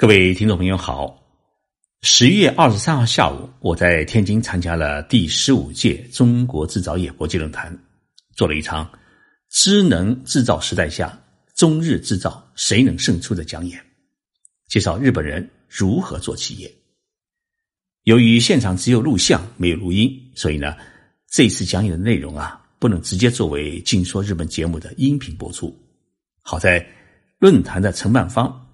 各位听众朋友好，十一月二十三号下午，我在天津参加了第十五届中国制造业国际论坛，做了一场“智能制造时代下，中日制造谁能胜出”的讲演，介绍日本人如何做企业。由于现场只有录像没有录音，所以呢，这次讲演的内容啊，不能直接作为《静说日本》节目的音频播出。好在论坛的承办方。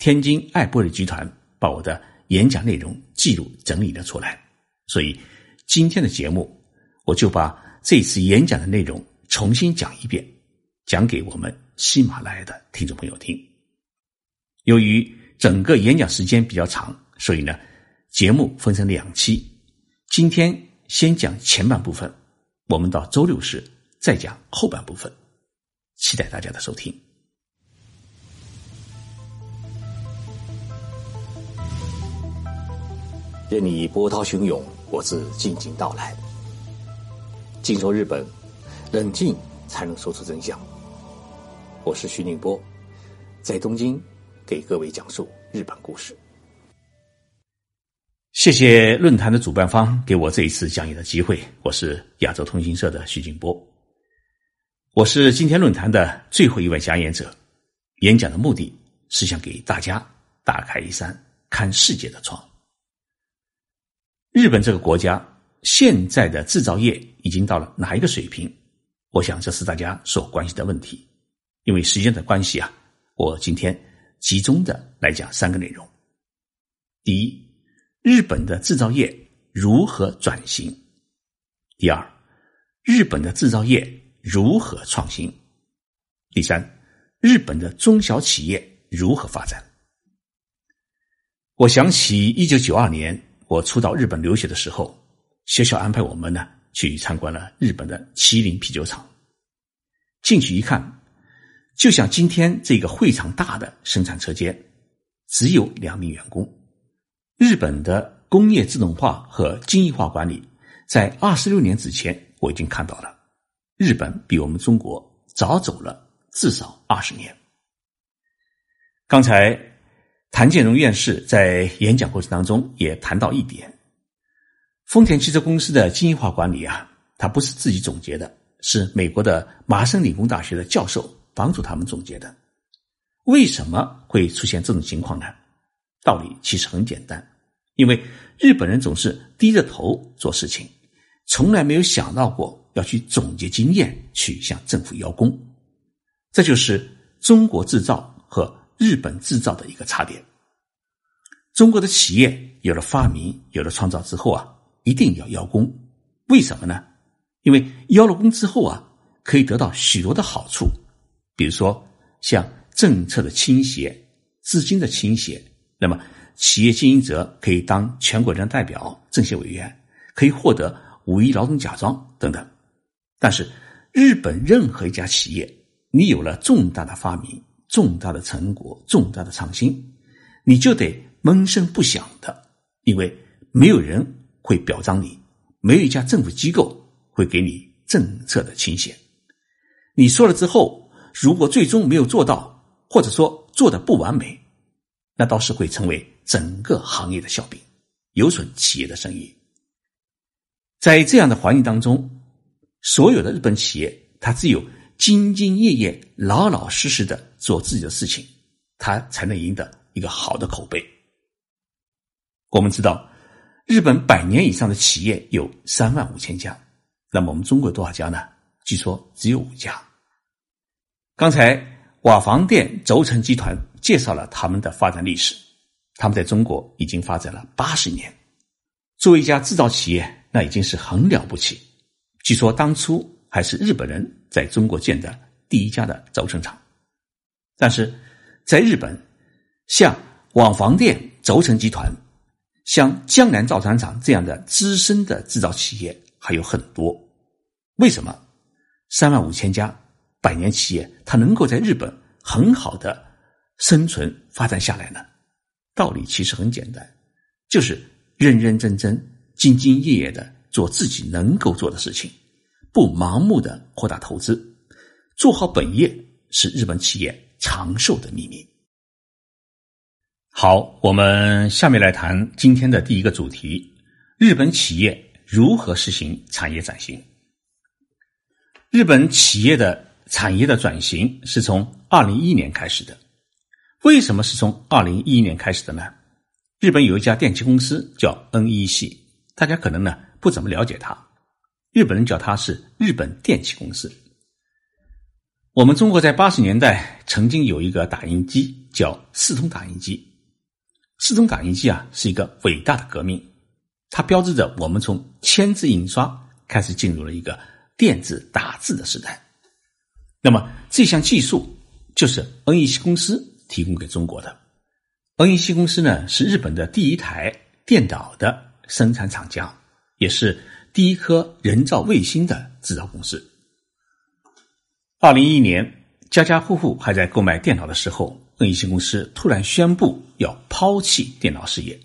天津爱玻璃集团把我的演讲内容记录整理了出来，所以今天的节目我就把这次演讲的内容重新讲一遍，讲给我们喜马拉雅的听众朋友听。由于整个演讲时间比较长，所以呢，节目分成两期。今天先讲前半部分，我们到周六时再讲后半部分，期待大家的收听。任你波涛汹涌，我自静静到来。静说日本，冷静才能说出真相。我是徐宁波，在东京给各位讲述日本故事。谢谢论坛的主办方给我这一次讲演的机会。我是亚洲通讯社的徐静波，我是今天论坛的最后一位讲演者。演讲的目的是想给大家打开一扇看世界的窗。日本这个国家现在的制造业已经到了哪一个水平？我想这是大家所关心的问题。因为时间的关系啊，我今天集中的来讲三个内容。第一，日本的制造业如何转型？第二，日本的制造业如何创新？第三，日本的中小企业如何发展？我想起一九九二年。我初到日本留学的时候，学校安排我们呢去参观了日本的麒麟啤酒厂。进去一看，就像今天这个会场大的生产车间，只有两名员工。日本的工业自动化和精益化管理，在二十六年之前我已经看到了。日本比我们中国早走了至少二十年。刚才。谭建荣院士在演讲过程当中也谈到一点：丰田汽车公司的精益化管理啊，它不是自己总结的，是美国的麻省理工大学的教授帮助他们总结的。为什么会出现这种情况呢？道理其实很简单，因为日本人总是低着头做事情，从来没有想到过要去总结经验，去向政府邀功。这就是中国制造和。日本制造的一个差别。中国的企业有了发明、有了创造之后啊，一定要邀功。为什么呢？因为邀了功之后啊，可以得到许多的好处，比如说像政策的倾斜、资金的倾斜。那么，企业经营者可以当全国人大代表、政协委员，可以获得五一劳动奖章等等。但是，日本任何一家企业，你有了重大的发明。重大的成果，重大的创新，你就得闷声不响的，因为没有人会表彰你，没有一家政府机构会给你政策的倾斜。你说了之后，如果最终没有做到，或者说做的不完美，那倒是会成为整个行业的笑柄，有损企业的声誉。在这样的环境当中，所有的日本企业，它只有。兢兢业业、老老实实的做自己的事情，他才能赢得一个好的口碑。我们知道，日本百年以上的企业有三万五千家，那么我们中国多少家呢？据说只有五家。刚才瓦房店轴承集团介绍了他们的发展历史，他们在中国已经发展了八十年，作为一家制造企业，那已经是很了不起。据说当初。还是日本人在中国建的第一家的轴承厂，但是在日本，像网房店轴承集团、像江南造船厂这样的资深的制造企业还有很多。为什么三万五千家百年企业它能够在日本很好的生存发展下来呢？道理其实很简单，就是认认真真、兢兢业业的做自己能够做的事情。不盲目的扩大投资，做好本业是日本企业长寿的秘密。好，我们下面来谈今天的第一个主题：日本企业如何实行产业转型。日本企业的产业的转型是从二零一一年开始的。为什么是从二零一一年开始的呢？日本有一家电器公司叫 NEC，大家可能呢不怎么了解它，日本人叫它是日本电器公司。我们中国在八十年代曾经有一个打印机叫四通打印机。四通打印机啊，是一个伟大的革命，它标志着我们从签字印刷开始进入了一个电子打字的时代。那么这项技术就是 NEC 公司提供给中国的。NEC 公司呢是日本的第一台电脑的生产厂家，也是第一颗人造卫星的制造公司。二零一一年，家家户户还在购买电脑的时候。NEC 公司突然宣布要抛弃电脑事业，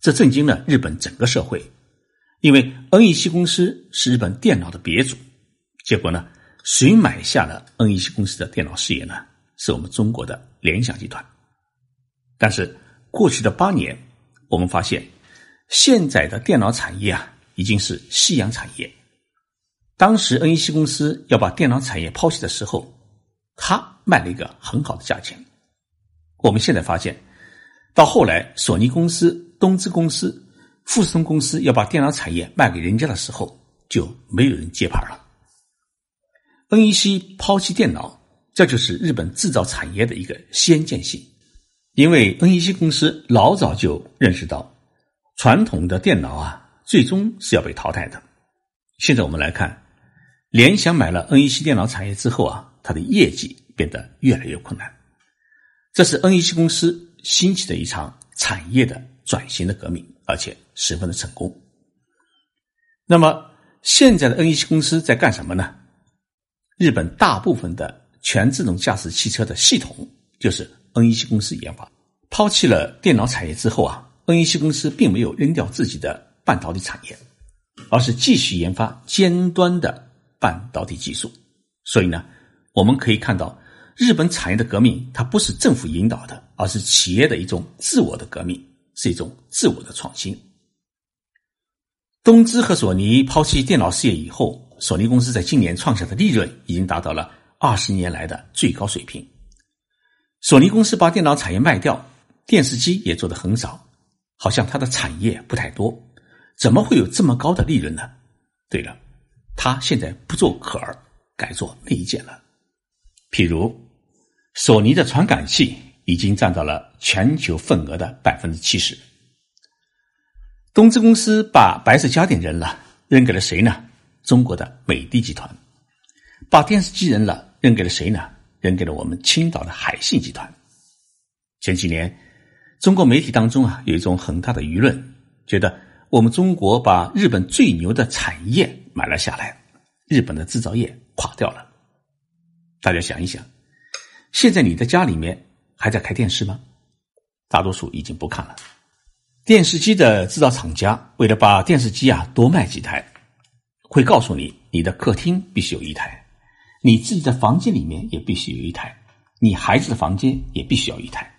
这震惊了日本整个社会。因为 NEC 公司是日本电脑的鼻祖，结果呢，谁买下了 NEC 公司的电脑事业呢？是我们中国的联想集团。但是过去的八年，我们发现现在的电脑产业啊，已经是夕阳产业。当时 NEC 公司要把电脑产业抛弃的时候，他卖了一个很好的价钱。我们现在发现，到后来，索尼公司、东芝公司、富士通公司要把电脑产业卖给人家的时候，就没有人接盘了。NEC 抛弃电脑，这就是日本制造产业的一个先见性。因为 NEC 公司老早就认识到，传统的电脑啊，最终是要被淘汰的。现在我们来看，联想买了 NEC 电脑产业之后啊，它的业绩变得越来越困难。这是 NEC 公司兴起的一场产业的转型的革命，而且十分的成功。那么，现在的 NEC 公司在干什么呢？日本大部分的全自动驾驶汽车的系统就是 NEC 公司研发。抛弃了电脑产业之后啊，NEC 公司并没有扔掉自己的半导体产业，而是继续研发尖端的半导体技术。所以呢，我们可以看到。日本产业的革命，它不是政府引导的，而是企业的一种自我的革命，是一种自我的创新。东芝和索尼抛弃电脑事业以后，索尼公司在今年创下的利润已经达到了二十年来的最高水平。索尼公司把电脑产业卖掉，电视机也做的很少，好像它的产业不太多，怎么会有这么高的利润呢？对了，他现在不做壳儿，改做内件了，譬如。索尼的传感器已经占到了全球份额的百分之七十。东芝公司把白色家电扔了，扔给了谁呢？中国的美的集团。把电视机扔了，扔给了谁呢？扔给了我们青岛的海信集团。前几年，中国媒体当中啊，有一种很大的舆论，觉得我们中国把日本最牛的产业买了下来，日本的制造业垮掉了。大家想一想。现在你的家里面还在开电视吗？大多数已经不看了。电视机的制造厂家为了把电视机啊多卖几台，会告诉你，你的客厅必须有一台，你自己的房间里面也必须有一台，你孩子的房间也必须要一台。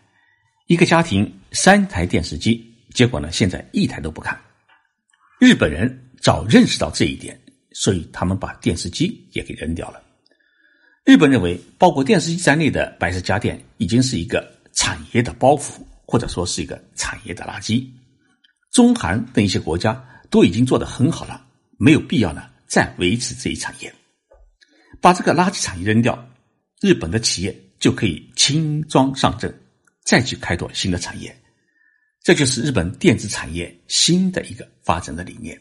一个家庭三台电视机，结果呢，现在一台都不看。日本人早认识到这一点，所以他们把电视机也给扔掉了。日本认为，包括电视机在内的白色家电已经是一个产业的包袱，或者说是一个产业的垃圾。中韩等一些国家都已经做得很好了，没有必要呢再维持这一产业。把这个垃圾产业扔掉，日本的企业就可以轻装上阵，再去开拓新的产业。这就是日本电子产业新的一个发展的理念。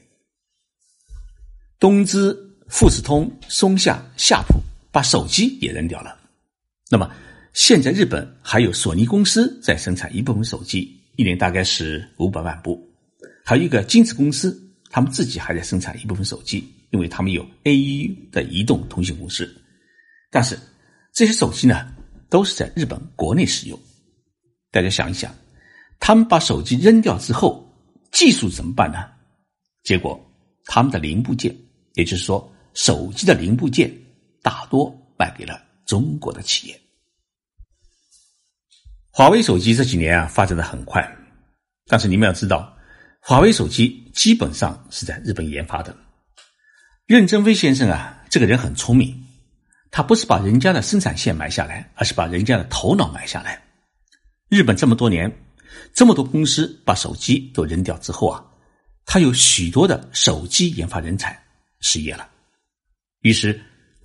东芝、富士通、松下、夏普。把手机也扔掉了，那么现在日本还有索尼公司在生产一部分手机，一年大概是五百万部，还有一个金子公司，他们自己还在生产一部分手机，因为他们有 A U 的移动通信公司，但是这些手机呢都是在日本国内使用。大家想一想，他们把手机扔掉之后，技术怎么办呢？结果他们的零部件，也就是说手机的零部件。大多卖给了中国的企业。华为手机这几年啊发展的很快，但是你们要知道，华为手机基本上是在日本研发的。任正非先生啊，这个人很聪明，他不是把人家的生产线买下来，而是把人家的头脑买下来。日本这么多年，这么多公司把手机都扔掉之后啊，他有许多的手机研发人才失业了，于是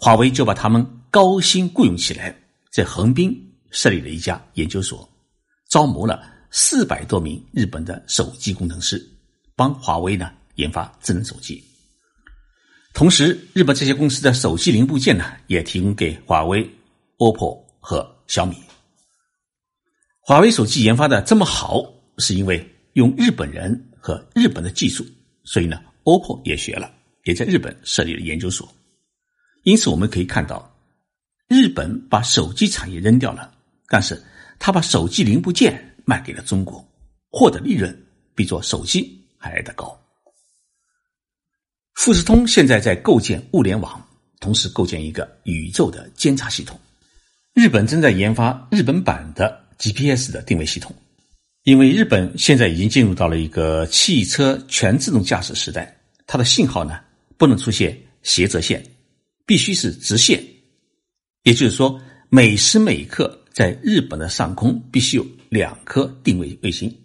华为就把他们高薪雇佣起来，在横滨设立了一家研究所，招募了四百多名日本的手机工程师，帮华为呢研发智能手机。同时，日本这些公司的手机零部件呢，也提供给华为、OPPO 和小米。华为手机研发的这么好，是因为用日本人和日本的技术，所以呢，OPPO 也学了，也在日本设立了研究所。因此，我们可以看到，日本把手机产业扔掉了，但是他把手机零部件卖给了中国，获得利润比做手机还来得高。富士通现在在构建物联网，同时构建一个宇宙的监察系统。日本正在研发日本版的 GPS 的定位系统，因为日本现在已经进入到了一个汽车全自动驾驶时代，它的信号呢不能出现斜折线，必须是直线。也就是说，每时每刻在日本的上空必须有两颗定位卫星，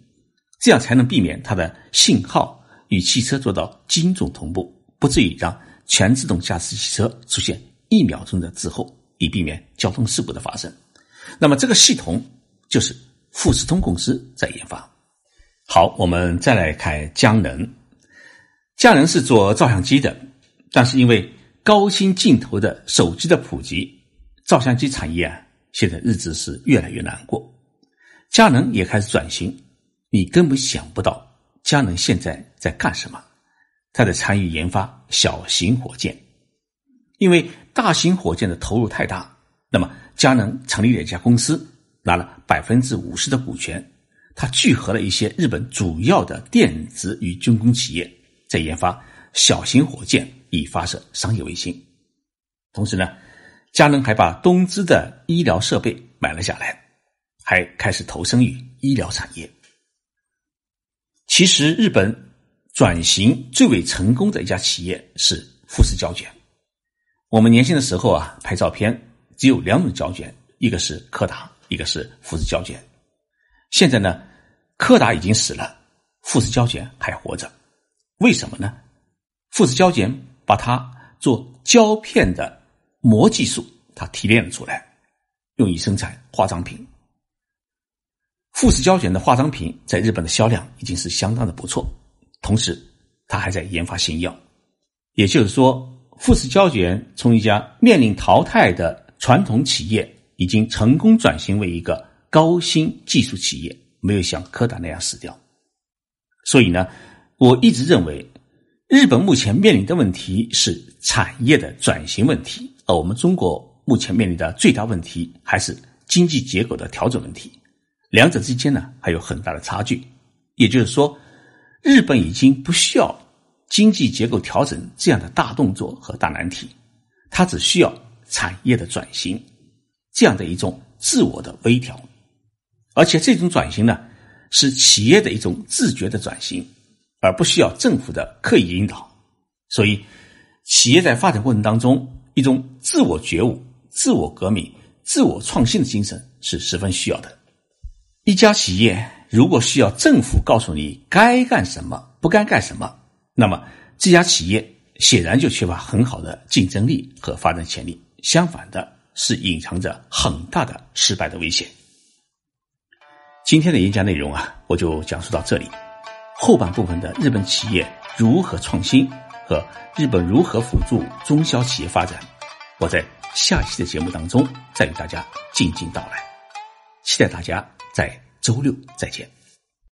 这样才能避免它的信号与汽车做到精准同步。不至于让全自动驾驶汽车出现一秒钟的滞后，以避免交通事故的发生。那么这个系统就是富士通公司在研发。好，我们再来看佳能。佳能是做照相机的，但是因为高清镜头的手机的普及，照相机产业啊现在日子是越来越难过。佳能也开始转型，你根本想不到佳能现在在干什么。他在参与研发小型火箭，因为大型火箭的投入太大，那么佳能成立了一家公司，拿了百分之五十的股权。他聚合了一些日本主要的电子与军工企业，在研发小型火箭以发射商业卫星。同时呢，佳能还把东芝的医疗设备买了下来，还开始投身于医疗产业。其实日本。转型最为成功的一家企业是富士胶卷。我们年轻的时候啊，拍照片只有两种胶卷，一个是柯达，一个是富士胶卷。现在呢，柯达已经死了，富士胶卷还活着。为什么呢？富士胶卷把它做胶片的膜技术，它提炼了出来，用于生产化妆品。富士胶卷的化妆品在日本的销量已经是相当的不错。同时，它还在研发新药，也就是说，富士胶卷从一家面临淘汰的传统企业，已经成功转型为一个高新技术企业，没有像柯达那样死掉。所以呢，我一直认为，日本目前面临的问题是产业的转型问题，而我们中国目前面临的最大问题还是经济结构的调整问题，两者之间呢还有很大的差距。也就是说。日本已经不需要经济结构调整这样的大动作和大难题，它只需要产业的转型这样的一种自我的微调，而且这种转型呢是企业的一种自觉的转型，而不需要政府的刻意引导。所以，企业在发展过程当中，一种自我觉悟、自我革命、自我创新的精神是十分需要的。一家企业。如果需要政府告诉你该干什么、不该干什么，那么这家企业显然就缺乏很好的竞争力和发展潜力。相反的，是隐藏着很大的失败的危险。今天的演讲内容啊，我就讲述到这里。后半部分的日本企业如何创新和日本如何辅助中小企业发展，我在下期的节目当中再与大家静静道来。期待大家在。周六再见。